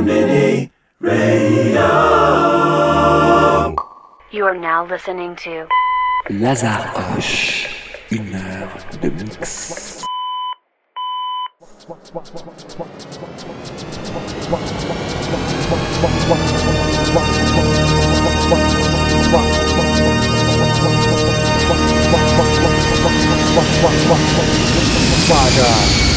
Mini Radio. You are now listening to Lazare Hoche, une heure de mix. Swagger.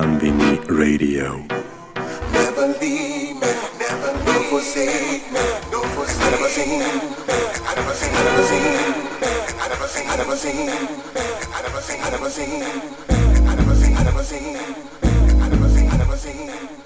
Konbini Radio. Never leave me, never leave me. Forsake me, forsake me. I never seen I never seen, I never seen. I never seen, I never seen. I never seen, I never seen. I never seen, I never seen. I never seen, I never seen.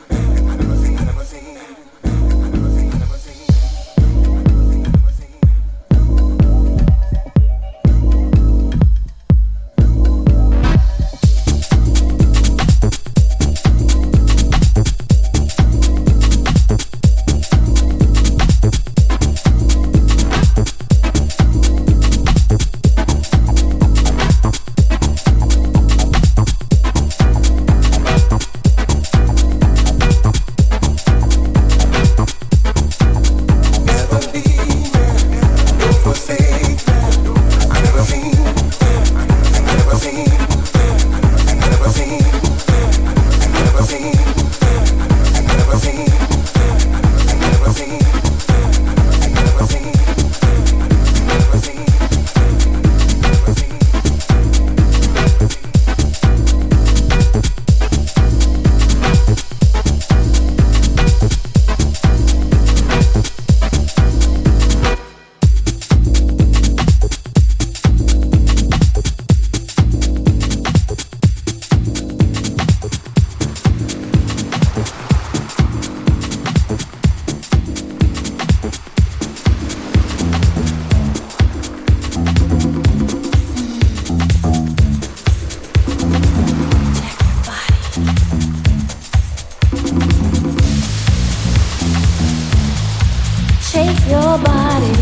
Shake your body,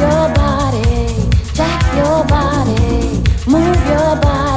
your body, jack your body, move your body.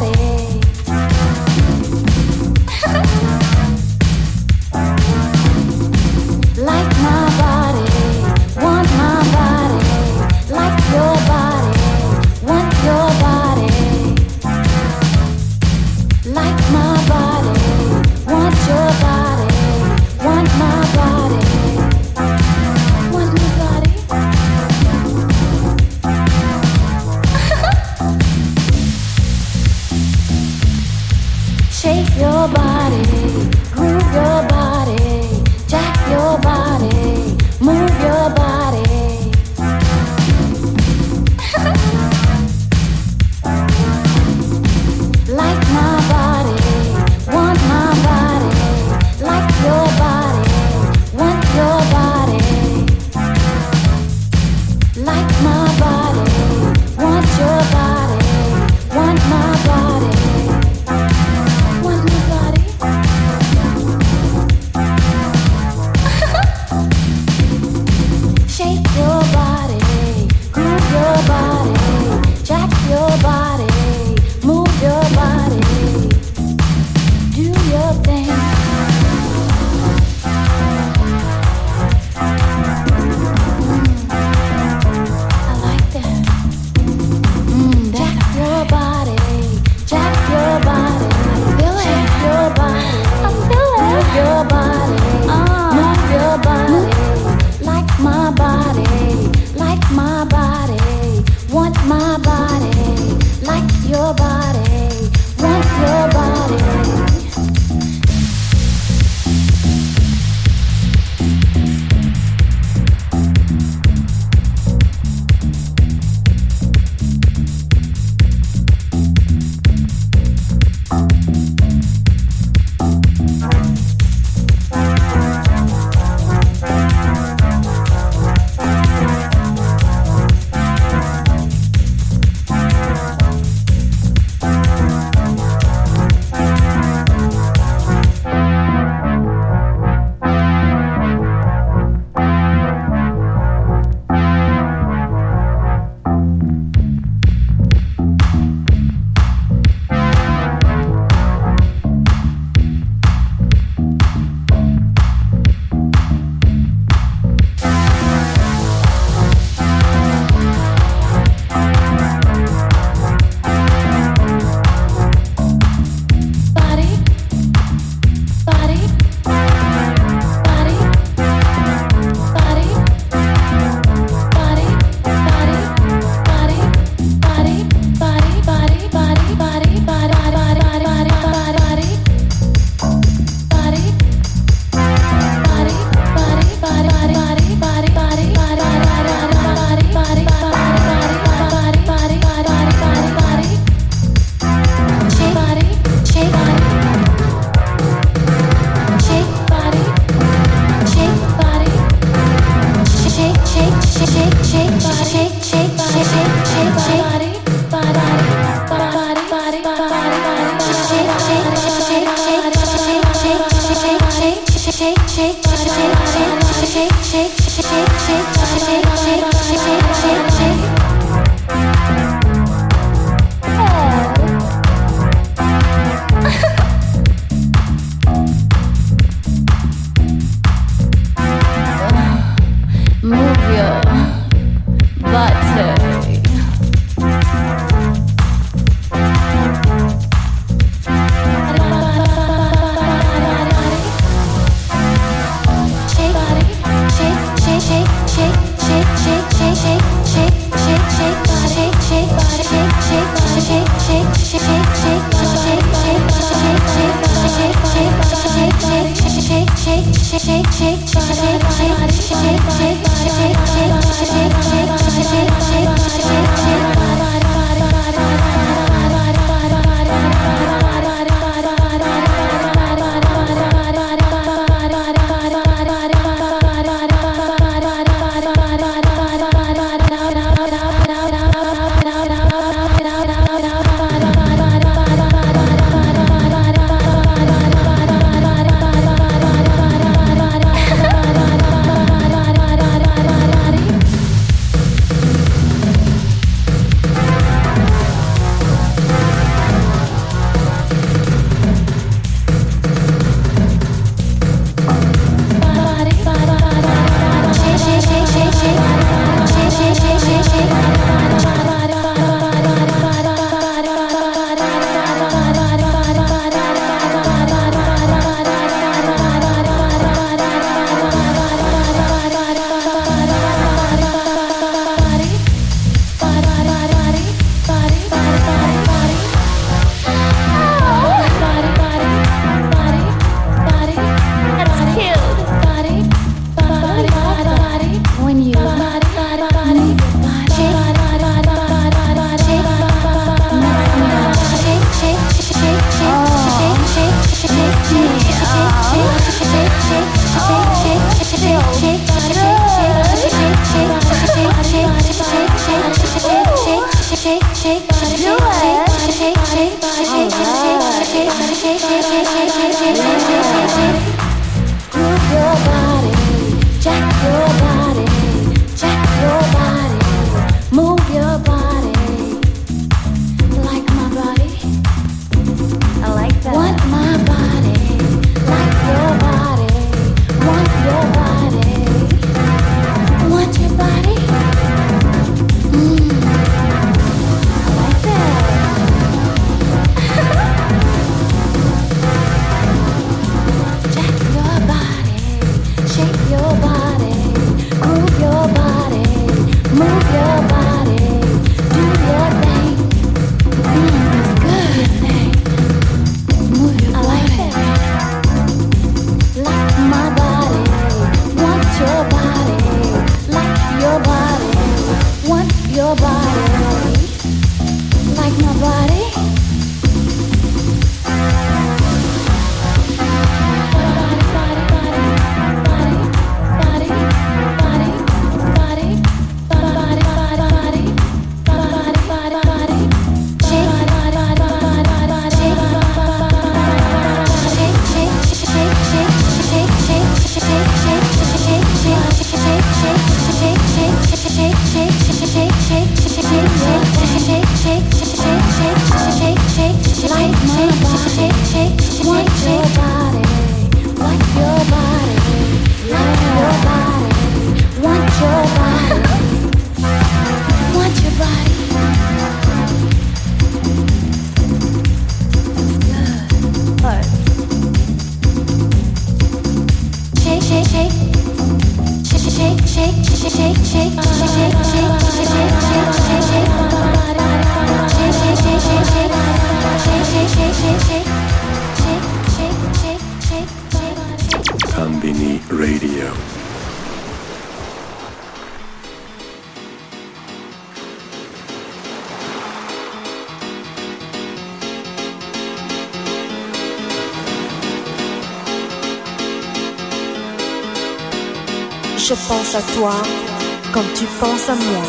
Tu penses à moi.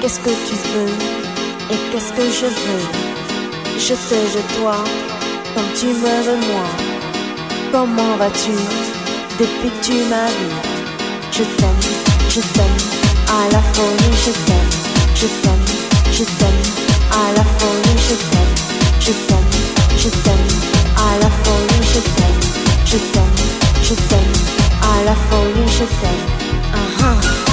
Qu'est-ce que tu veux et qu'est-ce que je veux? Je te, je toi, comme tu me veux moi. Comment vas-tu depuis que tu m'as vu Je t'aime, je t'aime, à la folie, je t'aime, je t'aime, je t'aime, à la folie, je t'aime, je t'aime, je t'aime, à la folie, je t'aime, je t'aime, je t'aime, à la folie, je t'aime. Uh-huh.